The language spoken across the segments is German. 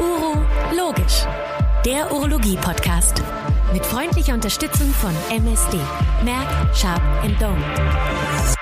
Uro Logisch, der Urologie-Podcast. Mit freundlicher Unterstützung von MSD. Merck, Sharp Dome.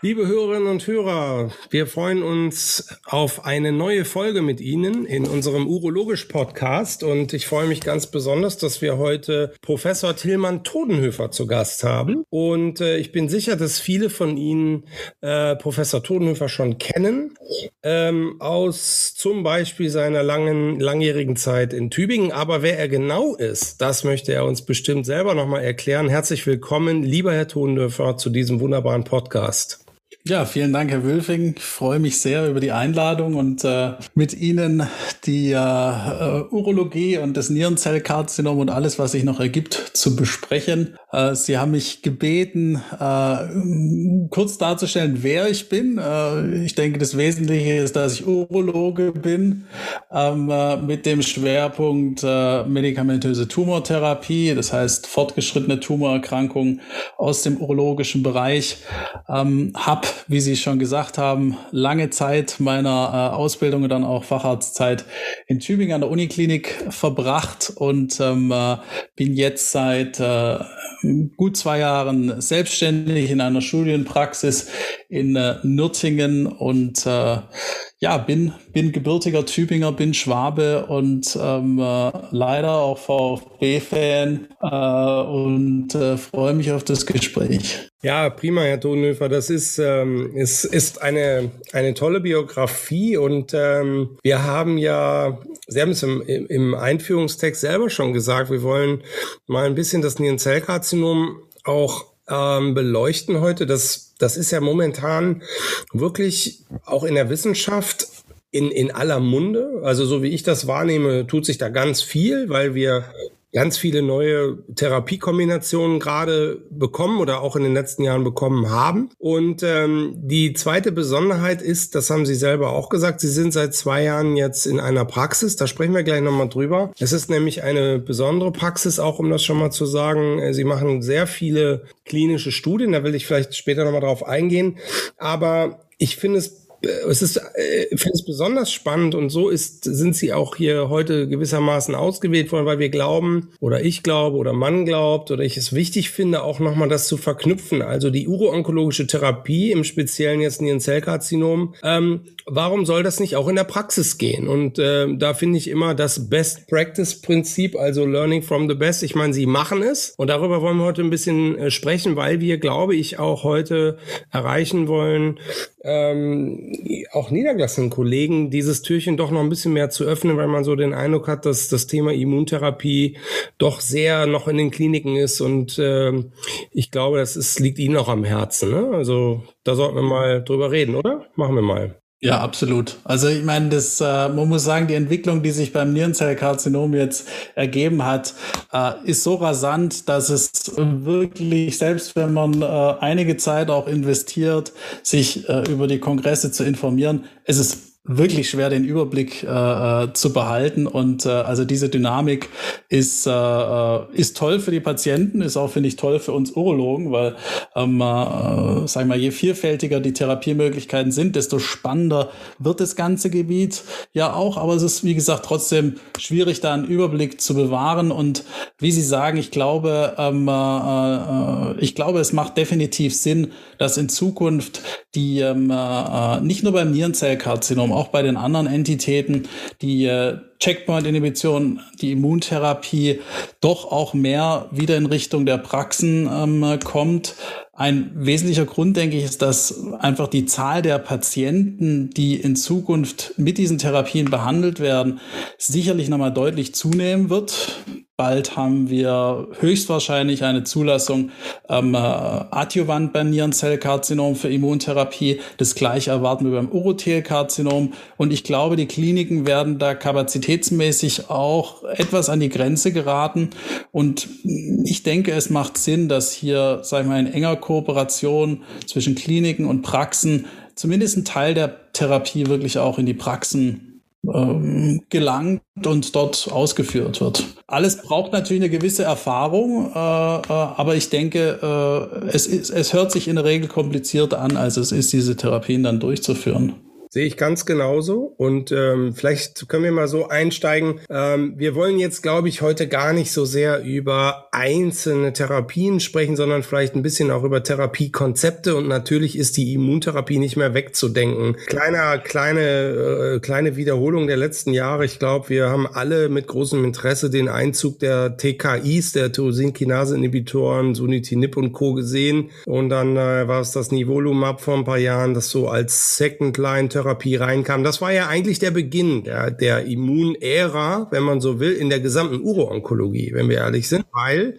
Liebe Hörerinnen und Hörer, wir freuen uns auf eine neue Folge mit Ihnen in unserem Urologisch-Podcast und ich freue mich ganz besonders, dass wir heute Professor Tillmann Todenhöfer zu Gast haben und äh, ich bin sicher, dass viele von Ihnen äh, Professor Todenhöfer schon kennen, ähm, aus zum Beispiel seiner langen, langjährigen Zeit in Tübingen, aber wer er genau ist, das möchte er uns bestimmt selber nochmal erklären. Herzlich willkommen, lieber Herr Todenhöfer, zu diesem wunderbaren Podcast. Ja, vielen Dank, Herr Wülfing. Ich freue mich sehr über die Einladung und äh, mit Ihnen die äh, Urologie und das Nierenzellkarzinom und alles, was sich noch ergibt, zu besprechen. Äh, Sie haben mich gebeten, äh, kurz darzustellen, wer ich bin. Äh, ich denke, das Wesentliche ist, dass ich Urologe bin ähm, äh, mit dem Schwerpunkt äh, medikamentöse Tumortherapie, das heißt fortgeschrittene Tumorerkrankungen aus dem urologischen Bereich. Ähm, hab wie Sie schon gesagt haben, lange Zeit meiner äh, Ausbildung und dann auch Facharztzeit in Tübingen an der Uniklinik verbracht und ähm, äh, bin jetzt seit äh, gut zwei Jahren selbstständig in einer Studienpraxis in äh, Nürtingen und äh, ja, bin, bin gebürtiger Tübinger, bin Schwabe und ähm, äh, leider auch VfB-Fan äh, und äh, freue mich auf das Gespräch. Ja, prima, Herr Tonhöfer. Das ist, ähm, ist, ist eine, eine tolle Biografie und ähm, wir haben ja, Sie haben es im, im Einführungstext selber schon gesagt, wir wollen mal ein bisschen das Nierenzellkarzinom auch ähm, beleuchten heute. Das, das ist ja momentan wirklich auch in der Wissenschaft in, in aller Munde. Also so wie ich das wahrnehme, tut sich da ganz viel, weil wir ganz viele neue Therapiekombinationen gerade bekommen oder auch in den letzten Jahren bekommen haben. Und ähm, die zweite Besonderheit ist, das haben Sie selber auch gesagt, Sie sind seit zwei Jahren jetzt in einer Praxis. Da sprechen wir gleich nochmal drüber. Es ist nämlich eine besondere Praxis, auch um das schon mal zu sagen. Äh, Sie machen sehr viele klinische Studien, da will ich vielleicht später nochmal drauf eingehen. Aber ich finde es es ist, äh, ich finde es besonders spannend und so ist, sind sie auch hier heute gewissermaßen ausgewählt worden, weil wir glauben oder ich glaube oder man glaubt oder ich es wichtig finde, auch nochmal das zu verknüpfen. Also die uroonkologische Therapie, im Speziellen jetzt Nierenzellkarzinom, ähm, warum soll das nicht auch in der Praxis gehen? Und äh, da finde ich immer das Best Practice Prinzip, also Learning from the Best. Ich meine, sie machen es und darüber wollen wir heute ein bisschen äh, sprechen, weil wir, glaube ich, auch heute erreichen wollen, ähm, auch niedergelassenen Kollegen dieses Türchen doch noch ein bisschen mehr zu öffnen, weil man so den Eindruck hat, dass das Thema Immuntherapie doch sehr noch in den Kliniken ist und äh, ich glaube, das ist, liegt Ihnen auch am Herzen. Ne? Also da sollten wir mal drüber reden, oder? Machen wir mal. Ja, absolut. Also ich meine, das, äh, man muss sagen, die Entwicklung, die sich beim Nierenzellkarzinom jetzt ergeben hat, äh, ist so rasant, dass es wirklich, selbst wenn man äh, einige Zeit auch investiert, sich äh, über die Kongresse zu informieren, es ist wirklich schwer, den Überblick äh, äh, zu behalten. Und äh, also diese Dynamik ist, äh, äh, ist toll für die Patienten, ist auch, finde ich, toll für uns Urologen, weil, ähm, äh, sagen wir mal, je vielfältiger die Therapiemöglichkeiten sind, desto spannender wird das ganze Gebiet ja auch. Aber es ist, wie gesagt, trotzdem schwierig, da einen Überblick zu bewahren. Und wie Sie sagen, ich glaube, ähm, äh, äh ich glaube, es macht definitiv Sinn, dass in Zukunft die ähm, äh, nicht nur beim Nierenzellkarzinom, auch bei den anderen Entitäten, die äh, Checkpoint-Inhibition, die Immuntherapie doch auch mehr wieder in Richtung der Praxen ähm, kommt. Ein wesentlicher Grund, denke ich, ist, dass einfach die Zahl der Patienten, die in Zukunft mit diesen Therapien behandelt werden, sicherlich nochmal deutlich zunehmen wird. Bald haben wir höchstwahrscheinlich eine Zulassung ähm, äh, Adjuvant beim Nierenzellkarzinom für Immuntherapie. Das gleiche erwarten wir beim Urothelkarzinom. Und ich glaube, die Kliniken werden da kapazitätsmäßig auch etwas an die Grenze geraten. Und ich denke, es macht Sinn, dass hier, sagen wir mal, in enger Kooperation zwischen Kliniken und Praxen zumindest ein Teil der Therapie wirklich auch in die Praxen ähm, gelangt und dort ausgeführt wird. Alles braucht natürlich eine gewisse Erfahrung, äh, äh, aber ich denke, äh, es, ist, es hört sich in der Regel kompliziert an, als es ist, diese Therapien dann durchzuführen. Sehe ich ganz genauso. Und ähm, vielleicht können wir mal so einsteigen. Ähm, wir wollen jetzt, glaube ich, heute gar nicht so sehr über einzelne Therapien sprechen, sondern vielleicht ein bisschen auch über Therapiekonzepte. Und natürlich ist die Immuntherapie nicht mehr wegzudenken. Kleiner, kleine, äh, kleine Wiederholung der letzten Jahre. Ich glaube, wir haben alle mit großem Interesse den Einzug der TKIs, der Tyrosinkinase-Inhibitoren, Sunitinib und Co. gesehen. Und dann äh, war es das Nivolumab vor ein paar Jahren, das so als Second-Line-Therapie reinkam. Das war ja eigentlich der Beginn der, der Immunära, wenn man so will, in der gesamten Uro-Onkologie, wenn wir ehrlich sind, weil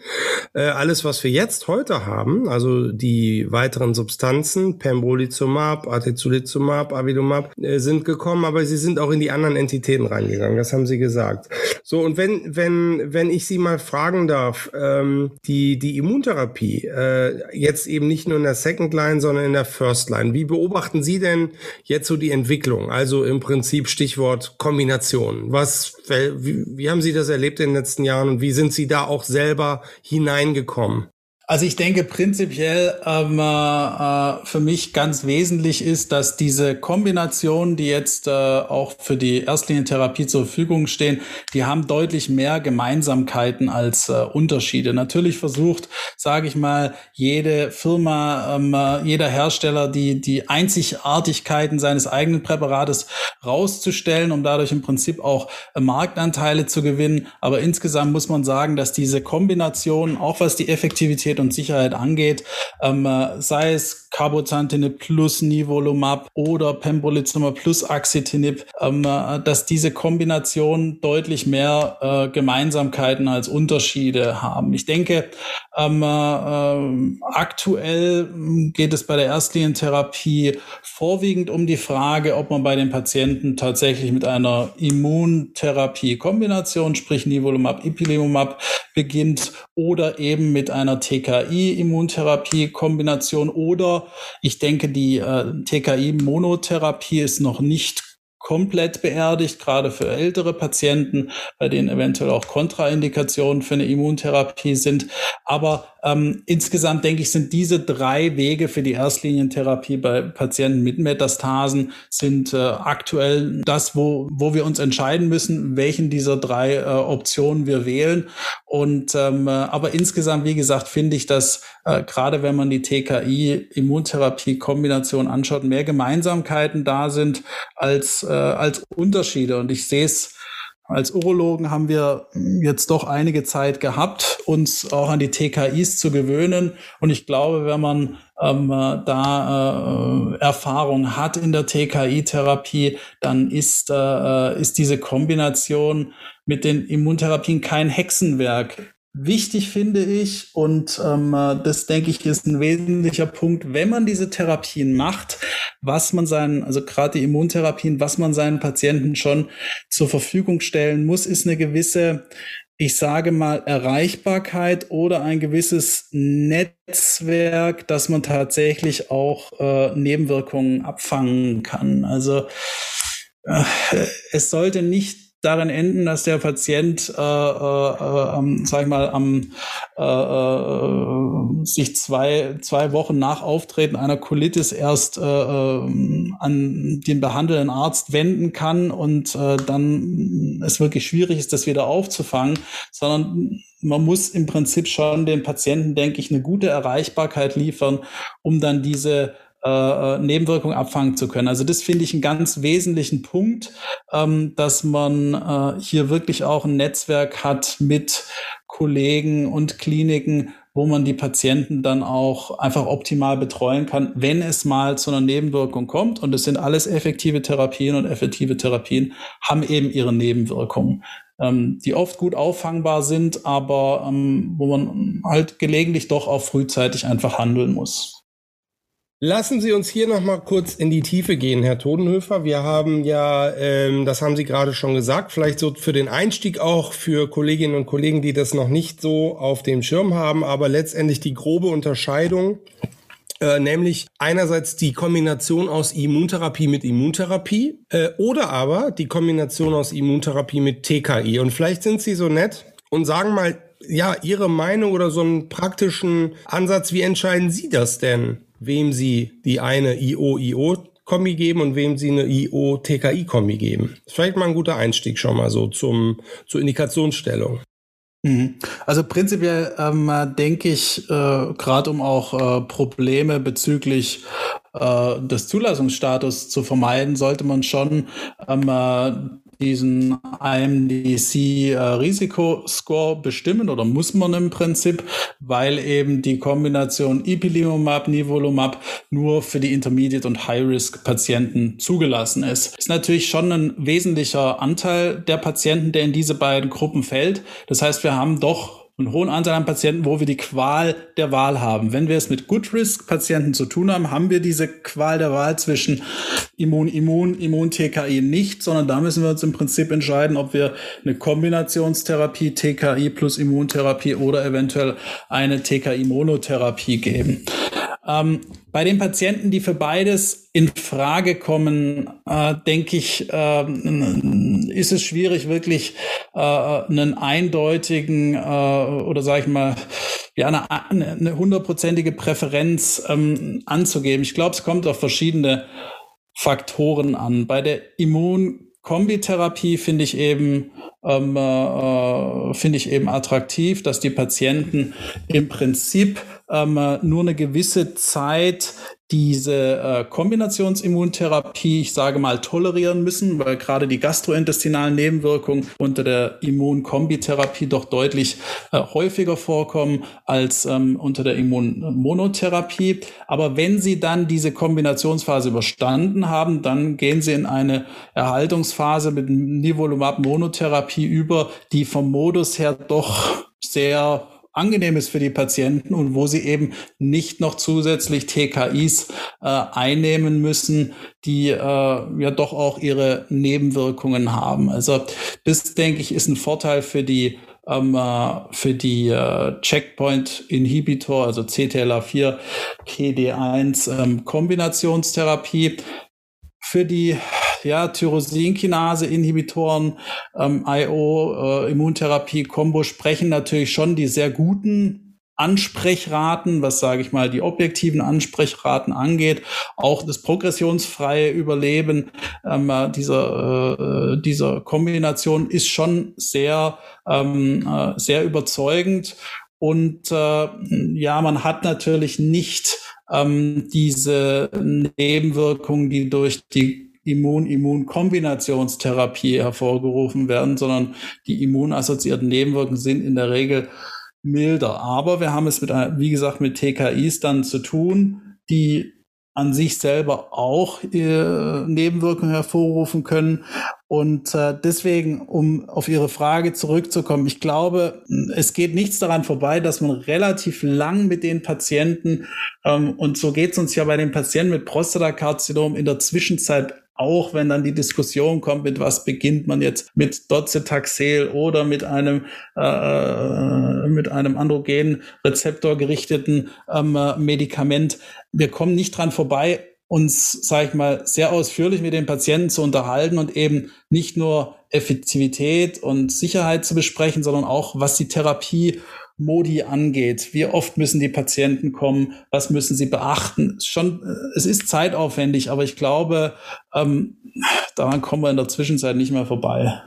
äh, alles, was wir jetzt heute haben, also die weiteren Substanzen, Pembrolizumab, Atezolizumab, Avilumab, äh, sind gekommen, aber sie sind auch in die anderen Entitäten reingegangen. Das haben Sie gesagt. So, und wenn, wenn, wenn ich Sie mal fragen darf, ähm, die, die Immuntherapie, äh, jetzt eben nicht nur in der Second Line, sondern in der First Line, wie beobachten Sie denn jetzt so die Entwicklung? Also im Prinzip Stichwort Kombination. Was, wie, wie haben Sie das erlebt in den letzten Jahren und wie sind Sie da auch selber hineingekommen? Also ich denke prinzipiell ähm, äh, für mich ganz wesentlich ist, dass diese Kombinationen, die jetzt äh, auch für die Erstlinientherapie zur Verfügung stehen, die haben deutlich mehr Gemeinsamkeiten als äh, Unterschiede. Natürlich versucht, sage ich mal, jede Firma, ähm, äh, jeder Hersteller die die Einzigartigkeiten seines eigenen Präparates rauszustellen, um dadurch im Prinzip auch äh, Marktanteile zu gewinnen. Aber insgesamt muss man sagen, dass diese Kombination, auch was die Effektivität und Sicherheit angeht, ähm, äh, sei es Cabozantinib plus Nivolumab oder Pembrolizumab plus Axitinib, ähm, äh, dass diese Kombination deutlich mehr äh, Gemeinsamkeiten als Unterschiede haben. Ich denke, ähm, äh, aktuell geht es bei der Erstlinientherapie vorwiegend um die Frage, ob man bei den Patienten tatsächlich mit einer Immuntherapie-Kombination, sprich Nivolumab, Ipilimumab, beginnt oder eben mit einer TKI-Immuntherapie-Kombination oder ich denke, die äh, TKI-Monotherapie ist noch nicht komplett beerdigt, gerade für ältere Patienten, bei denen eventuell auch Kontraindikationen für eine Immuntherapie sind. Aber ähm, insgesamt denke ich, sind diese drei Wege für die Erstlinientherapie bei Patienten mit Metastasen sind äh, aktuell das, wo, wo wir uns entscheiden müssen, welchen dieser drei äh, Optionen wir wählen. Und ähm, äh, aber insgesamt, wie gesagt, finde ich, dass äh, gerade wenn man die TKI-Immuntherapie-Kombination anschaut, mehr Gemeinsamkeiten da sind als, äh, als Unterschiede. Und ich sehe es als Urologen haben wir jetzt doch einige Zeit gehabt, uns auch an die TKIs zu gewöhnen. Und ich glaube, wenn man ähm, da äh, Erfahrung hat in der TKI-Therapie, dann ist, äh, ist diese Kombination mit den Immuntherapien kein Hexenwerk. Wichtig finde ich, und ähm, das denke ich ist ein wesentlicher Punkt, wenn man diese Therapien macht, was man seinen, also gerade die Immuntherapien, was man seinen Patienten schon zur Verfügung stellen muss, ist eine gewisse, ich sage mal, Erreichbarkeit oder ein gewisses Netzwerk, dass man tatsächlich auch äh, Nebenwirkungen abfangen kann. Also äh, es sollte nicht darin enden, dass der Patient, äh, äh, ähm, sag ich mal, am äh, äh, sich zwei zwei Wochen nach Auftreten einer Colitis erst äh, äh, an den behandelnden Arzt wenden kann und äh, dann es wirklich schwierig ist, das wieder aufzufangen, sondern man muss im Prinzip schon den Patienten, denke ich, eine gute Erreichbarkeit liefern, um dann diese äh, äh, Nebenwirkungen abfangen zu können. Also das finde ich einen ganz wesentlichen Punkt, ähm, dass man äh, hier wirklich auch ein Netzwerk hat mit Kollegen und Kliniken, wo man die Patienten dann auch einfach optimal betreuen kann, wenn es mal zu einer Nebenwirkung kommt. Und es sind alles effektive Therapien und effektive Therapien haben eben ihre Nebenwirkungen, ähm, die oft gut auffangbar sind, aber ähm, wo man halt gelegentlich doch auch frühzeitig einfach handeln muss. Lassen Sie uns hier noch mal kurz in die Tiefe gehen, Herr Todenhöfer. Wir haben ja, ähm, das haben Sie gerade schon gesagt, vielleicht so für den Einstieg auch für Kolleginnen und Kollegen, die das noch nicht so auf dem Schirm haben, aber letztendlich die grobe Unterscheidung, äh, nämlich einerseits die Kombination aus Immuntherapie mit Immuntherapie äh, oder aber die Kombination aus Immuntherapie mit TKI. Und vielleicht sind Sie so nett und sagen mal, ja, Ihre Meinung oder so einen praktischen Ansatz, wie entscheiden Sie das denn? Wem sie die eine IO-IO Kombi geben und wem sie eine IO-TKI-Kombi geben. Das ist vielleicht mal ein guter Einstieg schon mal so zum, zur Indikationsstellung. Mhm. Also prinzipiell ähm, denke ich, äh, gerade um auch äh, Probleme bezüglich äh, des Zulassungsstatus zu vermeiden, sollte man schon ähm, äh, diesen IMDC-Risikoscore äh, bestimmen oder muss man im Prinzip, weil eben die Kombination Ipilimumab, Nivolumab nur für die Intermediate- und High-Risk-Patienten zugelassen ist. Ist natürlich schon ein wesentlicher Anteil der Patienten, der in diese beiden Gruppen fällt. Das heißt, wir haben doch einen hohen Anteil an Patienten, wo wir die Qual der Wahl haben. Wenn wir es mit Good-Risk-Patienten zu tun haben, haben wir diese Qual der Wahl zwischen Immun-Immun, Immun-TKI nicht, sondern da müssen wir uns im Prinzip entscheiden, ob wir eine Kombinationstherapie, TKI plus Immuntherapie oder eventuell eine TKI-Monotherapie geben. Ähm, bei den Patienten, die für beides in Frage kommen, äh, denke ich, äh, ist es schwierig, wirklich äh, einen eindeutigen äh, oder sage ich mal, ja, eine, hundertprozentige Präferenz ähm, anzugeben. Ich glaube, es kommt auf verschiedene Faktoren an. Bei der Immunkombitherapie finde ich eben ähm, äh, äh, finde ich eben attraktiv, dass die Patienten im Prinzip ähm, nur eine gewisse Zeit diese äh, Kombinationsimmuntherapie, ich sage mal, tolerieren müssen, weil gerade die gastrointestinalen Nebenwirkungen unter der Immunkombitherapie doch deutlich äh, häufiger vorkommen als ähm, unter der Immunmonotherapie. Aber wenn Sie dann diese Kombinationsphase überstanden haben, dann gehen Sie in eine Erhaltungsphase mit Nivolumab-Monotherapie über, die vom Modus her doch sehr angenehm ist für die Patienten und wo sie eben nicht noch zusätzlich TKIs äh, einnehmen müssen, die äh, ja doch auch ihre Nebenwirkungen haben. Also das, denke ich, ist ein Vorteil für die ähm, äh, für die äh, Checkpoint-Inhibitor, also CTLA4, PD1 ähm, Kombinationstherapie. Für die ja, Tyrosinkinase-Inhibitoren, ähm, IO, äh, Immuntherapie, Combo sprechen natürlich schon die sehr guten Ansprechraten, was sage ich mal, die objektiven Ansprechraten angeht, auch das progressionsfreie Überleben ähm, äh, dieser, äh, dieser Kombination ist schon sehr, ähm, äh, sehr überzeugend. Und äh, ja, man hat natürlich nicht ähm, diese Nebenwirkungen, die durch die Immun-Immun-Kombinationstherapie hervorgerufen werden, sondern die immunassoziierten Nebenwirkungen sind in der Regel milder. Aber wir haben es mit, wie gesagt, mit TKIs dann zu tun, die an sich selber auch äh, Nebenwirkungen hervorrufen können. Und äh, deswegen, um auf Ihre Frage zurückzukommen, ich glaube, es geht nichts daran vorbei, dass man relativ lang mit den Patienten, ähm, und so geht es uns ja bei den Patienten mit Prostatakarzinom in der Zwischenzeit auch wenn dann die Diskussion kommt, mit was beginnt man jetzt mit Docetaxel oder mit einem äh, äh mit einem androgen Rezeptor gerichteten ähm, Medikament. Wir kommen nicht dran vorbei, uns, sage ich mal, sehr ausführlich mit den Patienten zu unterhalten und eben nicht nur Effektivität und Sicherheit zu besprechen, sondern auch, was die Therapie Modi angeht. Wie oft müssen die Patienten kommen? Was müssen sie beachten? Schon, äh, es ist zeitaufwendig, aber ich glaube, ähm, daran kommen wir in der Zwischenzeit nicht mehr vorbei.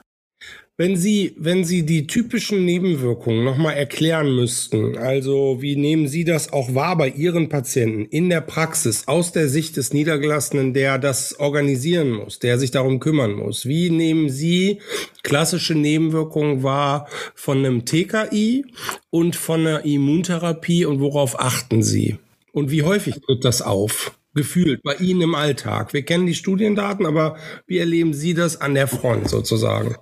Wenn Sie, wenn Sie die typischen Nebenwirkungen nochmal erklären müssten, also wie nehmen Sie das auch wahr bei Ihren Patienten in der Praxis aus der Sicht des Niedergelassenen, der das organisieren muss, der sich darum kümmern muss? Wie nehmen Sie klassische Nebenwirkungen wahr von einem TKI und von einer Immuntherapie und worauf achten Sie? Und wie häufig tritt das auf? Gefühlt bei Ihnen im Alltag. Wir kennen die Studiendaten, aber wie erleben Sie das an der Front sozusagen?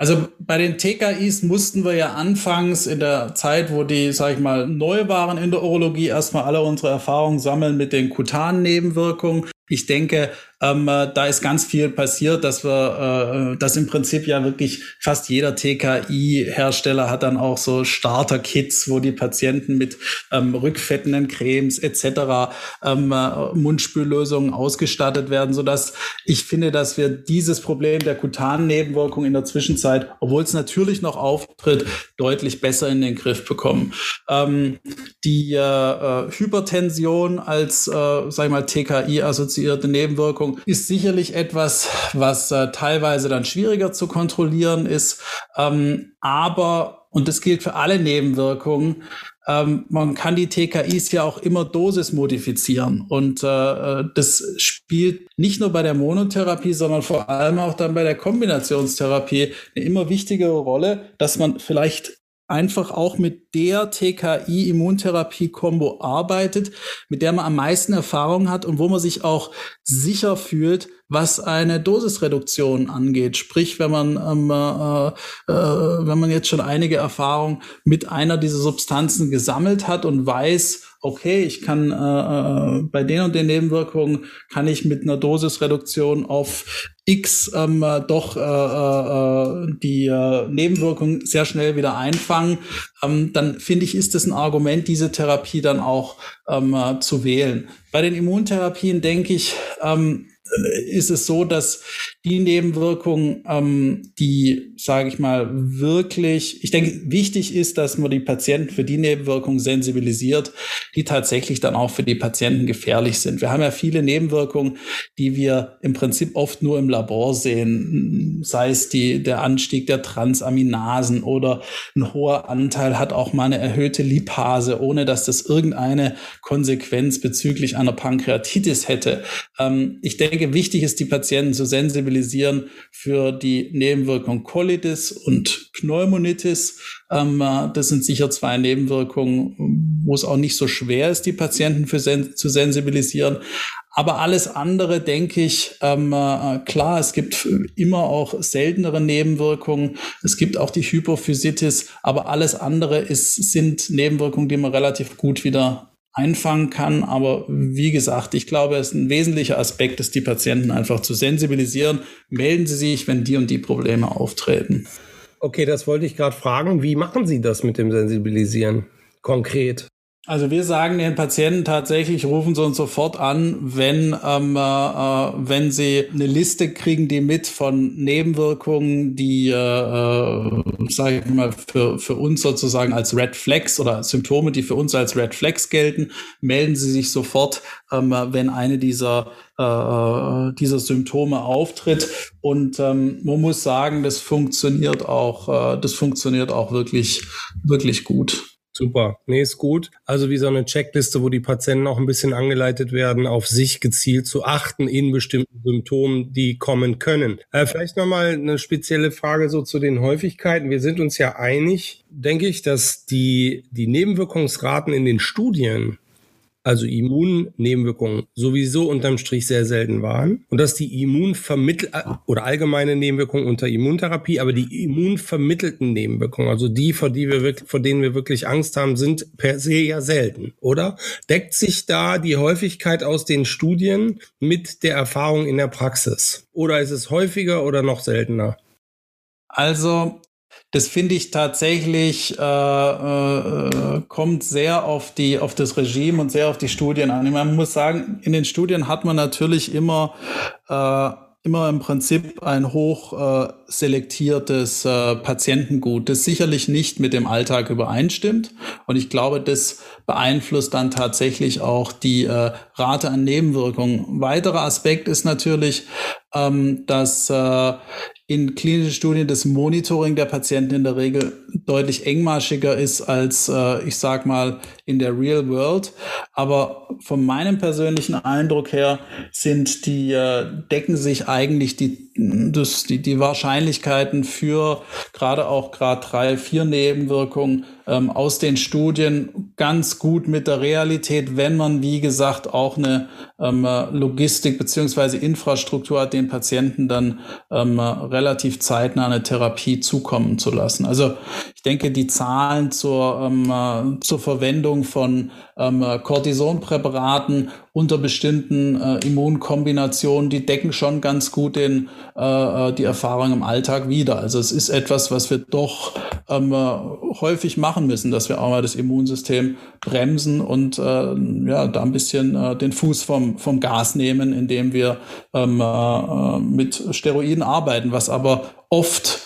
Also bei den TKIs mussten wir ja anfangs in der Zeit, wo die, sag ich mal, neu waren in der Urologie, erstmal alle unsere Erfahrungen sammeln mit den kutanen Nebenwirkungen. Ich denke, Ähm, äh, da ist ganz viel passiert, dass wir, äh, dass im Prinzip ja wirklich fast jeder TKI-Hersteller hat dann auch so Starter-Kits, wo die Patienten mit ähm, rückfettenden Cremes etc. Ähm, äh, Mundspüllösungen ausgestattet werden, sodass ich finde, dass wir dieses Problem der kutanen Nebenwirkung in der Zwischenzeit, obwohl es natürlich noch auftritt, deutlich besser in den Griff bekommen. Ähm, die äh, äh Hypertension als, äh, sag ich mal, TKI-assoziierte Nebenwirkung ist sicherlich etwas, was äh, teilweise dann schwieriger zu kontrollieren ist. Ähm, aber, und das gilt für alle Nebenwirkungen, ähm, man kann die TKIs ja auch immer Dosis modifizieren. Und äh, äh, das spielt nicht nur bei der Monotherapie, sondern vor allem auch dann bei der Kombinationstherapie eine immer wichtigere Rolle, dass man vielleicht einfach auch mit der TKI-Immuntherapie-Kombo arbeitet, mit der man am meisten Erfahrung hat und wo man sich auch sicher fühlt, was eine Dosisreduktion angeht. Sprich, wenn man ähm, äh, äh, wenn man jetzt schon einige Erfahrungen mit einer dieser Substanzen gesammelt hat und weiß, okay, ich kann äh, äh, bei den und den Nebenwirkungen kann ich mit einer Dosisreduktion auf X ähm, äh, doch äh, äh, die äh, Nebenwirkungen sehr schnell wieder einfangen, ähm, dann finde ich, ist es ein Argument, diese Therapie dann auch ähm, äh, zu wählen. Bei den Immuntherapien denke ich, ähm, ist es so, dass die Nebenwirkungen, ähm, die, sage ich mal, wirklich, ich denke, wichtig ist, dass man die Patienten für die Nebenwirkungen sensibilisiert, die tatsächlich dann auch für die Patienten gefährlich sind. Wir haben ja viele Nebenwirkungen, die wir im Prinzip oft nur im Labor sehen, sei es die, der Anstieg der Transaminasen oder ein hoher Anteil hat auch mal eine erhöhte Lipase, ohne dass das irgendeine Konsequenz bezüglich einer Pankreatitis hätte. Ähm, ich denke, wichtig ist, die Patienten zu sensibilisieren für die Nebenwirkung Colitis und Pneumonitis. Ähm, äh, das sind sicher zwei Nebenwirkungen, wo es auch nicht so schwer ist, die Patienten für sen zu sensibilisieren. Aber alles andere, denke ich, ähm, äh, klar, es gibt immer auch seltenere Nebenwirkungen. Es gibt auch die Hypophysitis, aber alles andere ist, sind Nebenwirkungen, die man relativ gut wieder einfangen kann. Aber wie gesagt, ich glaube, es ist ein wesentlicher Aspekt, ist die Patienten einfach zu sensibilisieren. Melden Sie sich, wenn die und die Probleme auftreten. Okay, das wollte ich gerade fragen. Wie machen Sie das mit dem Sensibilisieren konkret? Also wir sagen den Patienten tatsächlich, rufen sie uns sofort an, wenn, ähm, äh, wenn sie eine Liste kriegen, die mit von Nebenwirkungen, die, äh, äh, sage ich mal, für, für uns sozusagen als Red Flags oder Symptome, die für uns als Red Flags gelten, melden sie sich sofort, ähm, wenn eine dieser äh, äh dieser Symptome auftritt. Und ähm, man muss sagen, das funktioniert auch, äh, das funktioniert auch wirklich, wirklich gut. Super. Nee, ist gut. Also wie so eine Checkliste, wo die Patienten auch ein bisschen angeleitet werden, auf sich gezielt zu achten in bestimmten Symptomen, die kommen können. Äh, vielleicht nochmal eine spezielle Frage so zu den Häufigkeiten. Wir sind uns ja einig, denke ich, dass die, die Nebenwirkungsraten in den Studien also Immunnebenwirkungen, sowieso unterm Strich sehr selten waren und dass die Immunvermittel oder allgemeine Nebenwirkungen unter Immuntherapie, aber die immunvermittelten Nebenwirkungen, also die, vor, die wir wirklich, vor denen wir wirklich Angst haben, sind per se ja selten, oder? Deckt sich da die Häufigkeit aus den Studien mit der Erfahrung in der Praxis? Oder ist es häufiger oder noch seltener? Also das finde ich tatsächlich äh, äh, kommt sehr auf die auf das Regime und sehr auf die Studien an. Man muss sagen, in den Studien hat man natürlich immer äh, immer im Prinzip ein hoch äh, selektiertes äh, Patientengut, das sicherlich nicht mit dem Alltag übereinstimmt. Und ich glaube, das beeinflusst dann tatsächlich auch die äh, Rate an Nebenwirkungen. Weiterer Aspekt ist natürlich, ähm, dass äh, in klinischen Studien das Monitoring der Patienten in der Regel deutlich engmaschiger ist als, äh, ich sag mal, in der Real World. Aber von meinem persönlichen Eindruck her sind die, äh, decken sich eigentlich die, das, die, die Wahrscheinlichkeiten für gerade auch Grad 3, 4 Nebenwirkungen ähm, aus den Studien ganz gut mit der Realität, wenn man, wie gesagt, auch eine ähm, Logistik beziehungsweise Infrastruktur hat, den Patienten dann ähm, relativ zeitnah eine Therapie zukommen zu lassen. Also ich denke, die Zahlen zur, ähm, zur Verwendung von ähm, Cortisonpräparaten unter bestimmten äh, Immunkombinationen, die decken schon ganz gut den, äh, äh, die Erfahrung im Alltag wieder. Also es ist etwas, was wir doch ähm, häufig machen müssen, dass wir auch mal das Immunsystem bremsen und äh, ja, da ein bisschen äh, den Fuß vom, vom Gas nehmen, indem wir ähm, äh, mit Steroiden arbeiten, was aber oft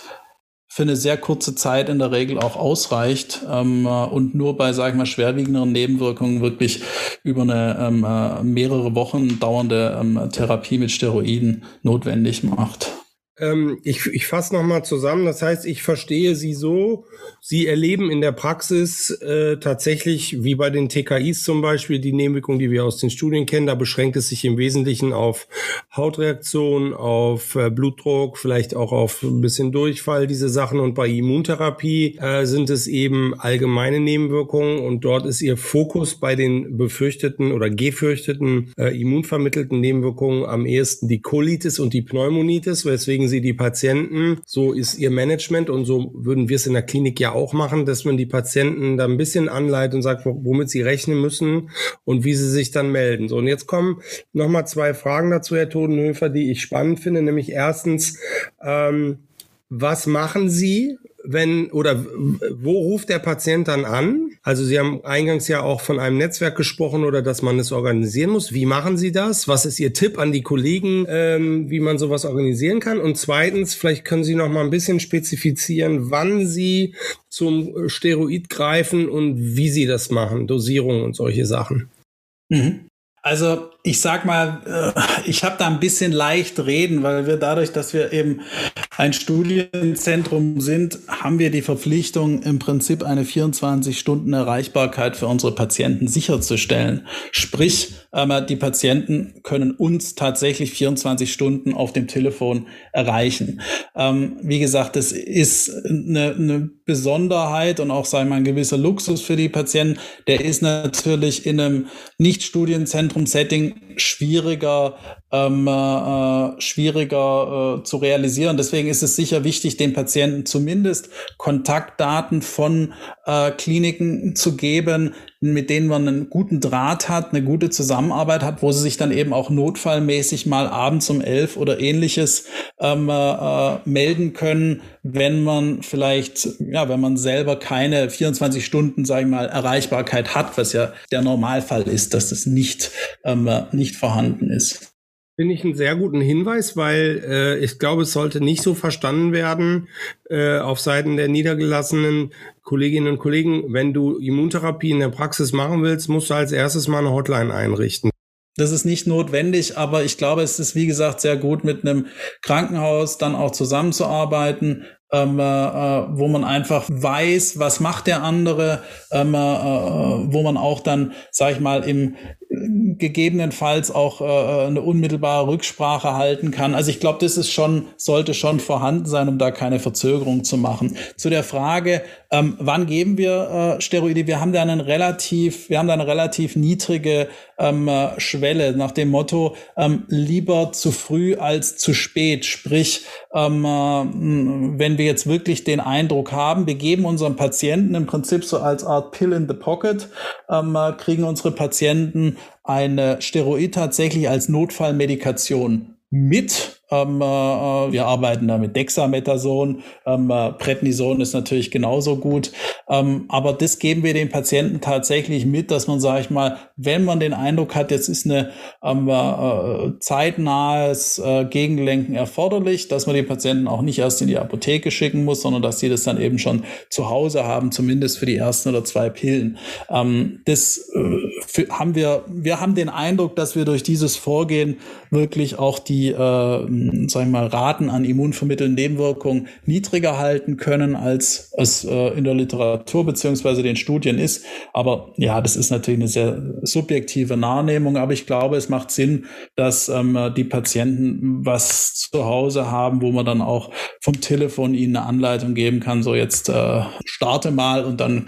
für eine sehr kurze Zeit in der Regel auch ausreicht ähm, äh, und nur bei, sage ich mal, schwerwiegenderen Nebenwirkungen wirklich über eine ähm, äh, mehrere Wochen dauernde ähm, Therapie mit Steroiden notwendig macht. Ähm, ich ich fasse nochmal zusammen. Das heißt, ich verstehe Sie so, Sie erleben in der Praxis äh, tatsächlich, wie bei den TKIs zum Beispiel, die Nebenwirkungen, die wir aus den Studien kennen. Da beschränkt es sich im Wesentlichen auf Hautreaktion, auf äh, Blutdruck, vielleicht auch auf ein bisschen Durchfall, diese Sachen. Und bei Immuntherapie äh, sind es eben allgemeine Nebenwirkungen. Und dort ist Ihr Fokus bei den befürchteten oder gefürchteten äh, immunvermittelten Nebenwirkungen am ehesten die Colitis und die Pneumonitis, weswegen kriegen sie die Patienten. So ist ihr Management und so würden wir es in der Klinik ja auch machen, dass man die Patienten da ein bisschen anleitet und sagt, womit sie rechnen müssen und wie sie sich dann melden. So, und jetzt kommen nochmal zwei Fragen dazu, Herr Todenhöfer, die ich spannend finde, nämlich erstens, ähm, was machen Sie, wenn oder wo ruft der Patient dann an? Also Sie haben eingangs ja auch von einem Netzwerk gesprochen oder dass man es organisieren muss. Wie machen Sie das? Was ist Ihr Tipp an die Kollegen, ähm, wie man sowas organisieren kann? Und zweitens, vielleicht können Sie noch mal ein bisschen spezifizieren, wann Sie zum Steroid greifen und wie Sie das machen, Dosierung und solche Sachen. Mhm. Also ich sag mal, äh, ich habe da ein bisschen leicht reden, weil wir dadurch, dass wir eben ein Studienzentrum sind, haben wir die Verpflichtung, im Prinzip eine 24 Stunden Erreichbarkeit für unsere Patienten sicherzustellen. Sprich, ähm, die Patienten können uns tatsächlich 24 Stunden auf dem Telefon erreichen. Ähm, wie gesagt, das ist eine, eine Besonderheit und auch, sagen wir mal, ein gewisser Luxus für die Patienten. Der ist natürlich in einem Nicht-Studienzentrum-Setting schwieriger, ähm, äh, schwieriger äh, zu realisieren. Deswegen ist es sicher wichtig, den Patienten zumindest Kontaktdaten von äh, Kliniken zu geben, mit denen man einen guten Draht hat, eine gute Zusammenarbeit hat, wo sie sich dann eben auch notfallmäßig mal abends um elf oder ähnliches ähm, äh, melden können, wenn man vielleicht, ja, wenn man selber keine 24 Stunden, sage ich mal, Erreichbarkeit hat, was ja der Normalfall ist, dass das nicht, ähm, nicht vorhanden ist. Finde ich einen sehr guten Hinweis, weil äh, ich glaube, es sollte nicht so verstanden werden äh, auf Seiten der niedergelassenen Kolleginnen und Kollegen, wenn du Immuntherapie in der Praxis machen willst, musst du als erstes mal eine Hotline einrichten. Das ist nicht notwendig, aber ich glaube, es ist, wie gesagt, sehr gut, mit einem Krankenhaus dann auch zusammenzuarbeiten, ähm, äh, wo man einfach weiß, was macht der andere, ähm, äh, äh wo man auch dann, sag ich mal, im gegebenenfalls auch äh, eine unmittelbare Rücksprache halten kann. Also ich glaube, das ist schon, sollte schon vorhanden sein, um da keine Verzögerung zu machen. Zu der Frage, ähm, wann geben wir äh, Steroide? Wir haben da einen relativ, wir haben da eine relativ niedrige ähm, äh, Schwelle nach dem Motto, ähm, lieber zu früh als zu spät. Sprich, ähm, äh, wenn wir jetzt wirklich den Eindruck haben, wir geben unseren Patienten im Prinzip so als Art Pill in the Pocket, ähm, äh, kriegen unsere Patienten eine Steroid tatsächlich als Notfallmedikation mit ähm, äh, wir arbeiten da mit Dexamethason. Ähm, äh, Prednison ist natürlich genauso gut. Ähm, aber das geben wir den Patienten tatsächlich mit, dass man, sage ich mal, wenn man den Eindruck hat, jetzt ist eine ähm, äh, zeitnahes äh, Gegenlenken erforderlich, dass man die Patienten auch nicht erst in die Apotheke schicken muss, sondern dass sie das dann eben schon zu Hause haben, zumindest für die ersten oder zwei Pillen. Ähm, das äh, für, haben wir, wir haben den Eindruck, dass wir durch dieses Vorgehen wirklich auch die äh, ähm, sagen wir mal, Raten an immunvermittelnden Nebenwirkungen niedriger halten können, als es äh, in der Literatur beziehungsweise den Studien ist. Aber ja, das ist natürlich eine sehr subjektive Wahrnehmung, aber ich glaube, es macht Sinn, dass ähm, die Patienten was zu Hause haben, wo man dann auch vom Telefon ihnen eine Anleitung geben kann, so jetzt äh, starte mal und dann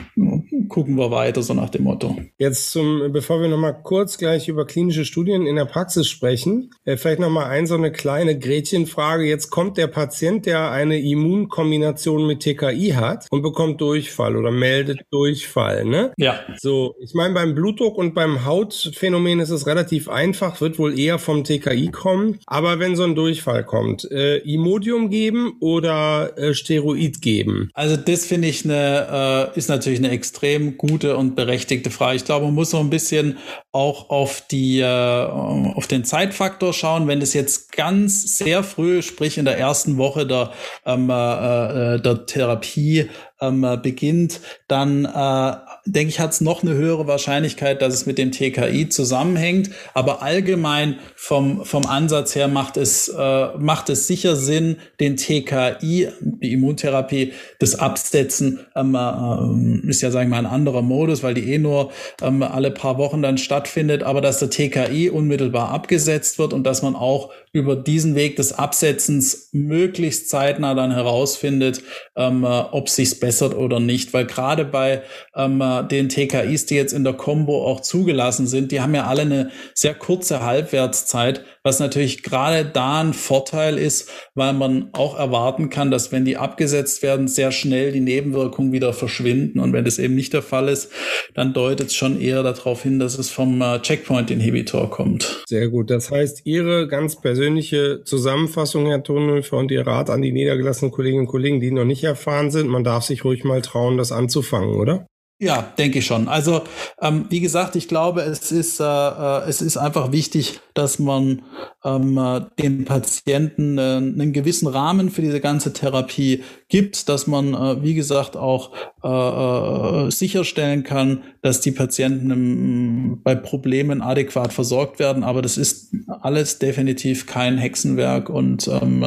gucken wir weiter, so nach dem Motto. Jetzt zum, bevor wir nochmal kurz gleich über klinische Studien in der Praxis sprechen, äh, vielleicht nochmal ein, so eine kleine Gretchenfrage. Jetzt kommt der Patient, der eine Immunkombination mit TKI hat und bekommt Durchfall oder meldet Durchfall, ne? Ja. So, ich meine, beim Blutdruck und beim Hautphänomen ist es relativ einfach, wird wohl eher vom TKI kommen. Aber wenn so ein Durchfall kommt, äh, Imodium geben oder äh, Steroid geben? Also das finde ich eine, äh, ist natürlich eine extrem gute und berechtigte Frage. Ich glaube, man muss so ein bisschen auch auf die, äh, auf den Zeitfaktor schauen. Wenn das jetzt ganz sehr früh, sprich in der ersten Woche der, ähm, äh, äh der Therapie ähm, beginnt, dann äh, denke ich, hat es noch eine höhere Wahrscheinlichkeit, dass es mit dem TKI zusammenhängt. Aber allgemein vom, vom Ansatz her macht es, äh, macht es sicher Sinn, den TKI, die Immuntherapie, das Absetzen ähm, äh, ist ja, sagen wir mal, ein anderer Modus, weil die eh nur ähm, alle paar Wochen dann stattfindet, aber dass der TKI unmittelbar abgesetzt wird und dass man auch über diesen Weg des Absetzens möglichst zeitnah dann herausfindet, ähm, äh, ob sich's bessert oder nicht. Weil gerade bei ähm, den TKIs, die jetzt in der Combo auch zugelassen sind, die haben ja alle eine sehr kurze Halbwertszeit, was natürlich gerade da ein Vorteil ist, weil man auch erwarten kann, dass wenn die abgesetzt werden, sehr schnell die Nebenwirkungen wieder verschwinden. Und wenn das eben nicht der Fall ist, dann deutet es schon eher darauf hin, dass es vom äh, Checkpoint-Inhibitor kommt. Sehr gut. Das heißt, Ihre ganz persönliche Zusammenfassung, Herr Tonhöfer, und Ihr Rat an die niedergelassenen Kolleginnen und Kollegen, die noch nicht erfahren sind, man darf sich ruhig mal trauen, das anzufangen, oder? Ja, denke ich schon. Also ähm, wie gesagt, ich glaube, es ist äh, äh es ist einfach wichtig, dass man ähm, äh, dem Patienten äh, einen gewissen Rahmen für diese ganze Therapie gibt, dass man äh, wie gesagt auch äh, sicherstellen kann, dass die Patienten im, bei Problemen adäquat versorgt werden. Aber das ist alles definitiv kein Hexenwerk und ähm,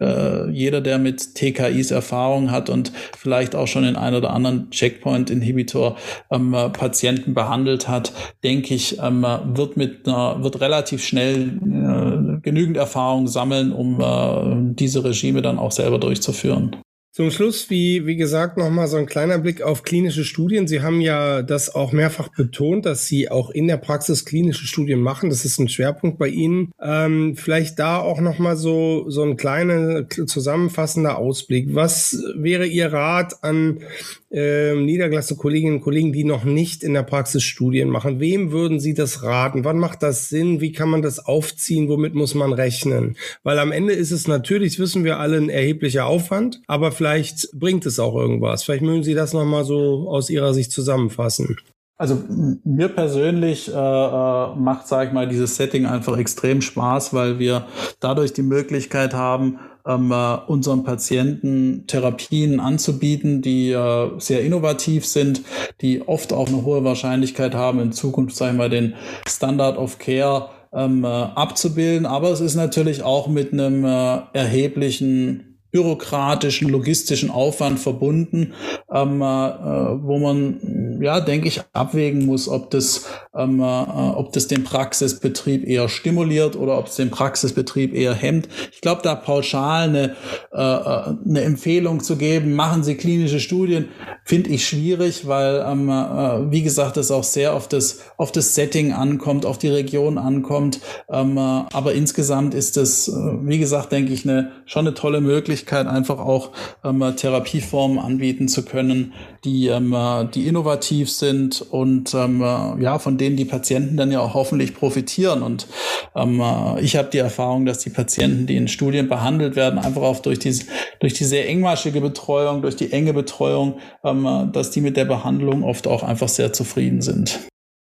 äh, jeder, der mit TKIs Erfahrung hat und vielleicht auch schon in einer oder anderen Checkpoint-Inhibitor Inhibitor ähm, Patienten behandelt hat, denke ich, ähm, wird mit einer, wird relativ schnell äh, genügend Erfahrung sammeln, um äh, diese Regime dann auch selber durchzuführen. Zum Schluss, wie, wie gesagt, nochmal so ein kleiner Blick auf klinische Studien. Sie haben ja das auch mehrfach betont, dass Sie auch in der Praxis klinische Studien machen. Das ist ein Schwerpunkt bei Ihnen. Ähm, vielleicht da auch nochmal so, so ein kleiner zusammenfassender Ausblick. Was wäre Ihr Rat an äh, niedergelassene Kolleginnen und Kollegen, die noch nicht in der Praxis Studien machen? Wem würden Sie das raten? Wann macht das Sinn? Wie kann man das aufziehen? Womit muss man rechnen? Weil am Ende ist es natürlich, wissen wir alle, ein erheblicher Aufwand, aber vielleicht bringt es auch irgendwas. Vielleicht mögen Sie das nochmal so aus Ihrer Sicht zusammenfassen. Also mir persönlich äh, äh, macht, sage ich mal, dieses Setting einfach extrem Spaß, weil wir dadurch die Möglichkeit haben, ähm, äh, unseren Patienten Therapien anzubieten, die äh, sehr innovativ sind, die oft auch eine hohe Wahrscheinlichkeit haben, in Zukunft, sagen wir den Standard of Care ähm, äh, abzubilden. Aber es ist natürlich auch mit einem äh, erheblichen bürokratischen, logistischen Aufwand verbunden, ähm, äh, wo man, ja, denke ich, abwägen muss, ob das, ähm, äh, ob das den Praxisbetrieb eher stimuliert oder ob es den Praxisbetrieb eher hemmt. Ich glaube, da pauschal eine, äh, eine Empfehlung zu geben, machen Sie klinische Studien, finde ich schwierig, weil, ähm, äh, wie gesagt, es auch sehr auf das, auf das Setting ankommt, auf die Region ankommt. Ähm, äh, aber insgesamt ist es, äh, wie gesagt, denke ich, eine, schon eine tolle Möglichkeit, Möglichkeit, einfach auch ähm, Therapieformen anbieten zu können, die, ähm, die innovativ sind und ähm, ja, von denen die Patienten dann ja auch hoffentlich profitieren. Und ähm, ich habe die Erfahrung, dass die Patienten, die in Studien behandelt werden, einfach auch durch diese, durch die sehr engmaschige Betreuung, durch die enge Betreuung, ähm, dass die mit der Behandlung oft auch einfach sehr zufrieden sind.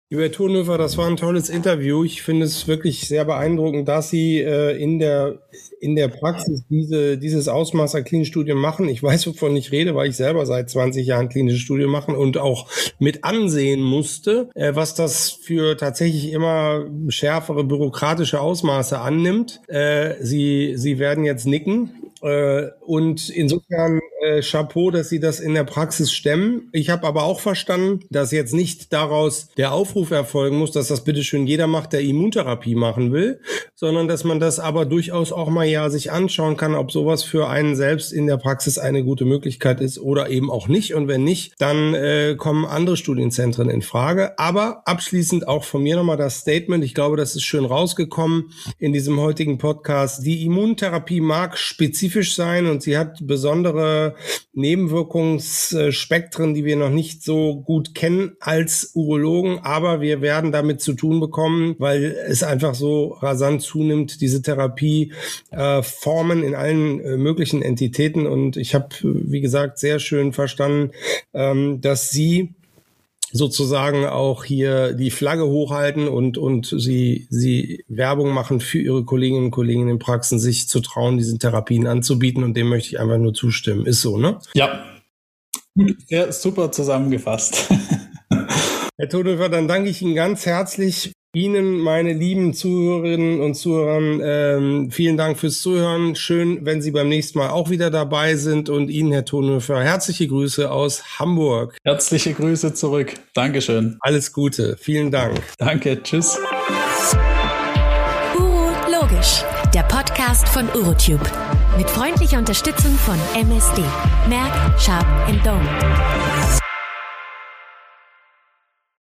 Lieber Tonhöfer, das war ein tolles Interview. Ich finde es wirklich sehr beeindruckend, dass Sie äh, in der in der Praxis diese, dieses Ausmaß an klinischen Studien machen. Ich weiß, wovon ich rede, weil ich selber seit 20 Jahren klinische Studien machen und auch mit ansehen musste, äh, was das für tatsächlich immer schärfere bürokratische Ausmaße annimmt. Äh, Sie, Sie werden jetzt nicken. Äh, und insofern äh, Chapeau, dass Sie das in der Praxis stemmen. Ich habe aber auch verstanden, dass jetzt nicht daraus der Aufruf erfolgen muss, dass das bitteschön jeder macht, der Immuntherapie machen will, sondern dass man das aber durchaus auch mal ja sich anschauen kann, ob sowas für einen selbst in der Praxis eine gute Möglichkeit ist oder eben auch nicht. Und wenn nicht, dann äh, kommen andere Studienzentren in Frage. Aber abschließend auch von mir nochmal das Statement. Ich glaube, das ist schön rausgekommen in diesem heutigen Podcast. Die Immuntherapie mag spezifisch sein und sie hat besondere Nebenwirkungsspektren, die wir noch nicht so gut kennen als Urologen, aber wir werden damit zu tun bekommen, weil es einfach so rasant zunimmt, diese Therapieformen äh, in allen äh, möglichen Entitäten. Und ich habe, wie gesagt, sehr schön verstanden, ähm, dass Sie sozusagen auch hier die Flagge hochhalten und, und sie, sie Werbung machen für ihre Kolleginnen und Kollegen in Praxen, sich zu trauen, diese Therapien anzubieten. Und dem möchte ich einfach nur zustimmen. Ist so, ne? Ja. Sehr super zusammengefasst. Herr Todhofer, dann danke ich Ihnen ganz herzlich Ihnen, meine lieben Zuhörerinnen und Zuhörer, ähm, vielen Dank fürs Zuhören. Schön, wenn Sie beim nächsten Mal auch wieder dabei sind. Und Ihnen, Herr Tonhöfer, herzliche Grüße aus Hamburg. Herzliche Grüße zurück. Dankeschön. Alles Gute. Vielen Dank. Danke. Tschüss. Uro Logisch, der Podcast von Urotube. Mit freundlicher Unterstützung von MSD. Merck, Sharp Dome.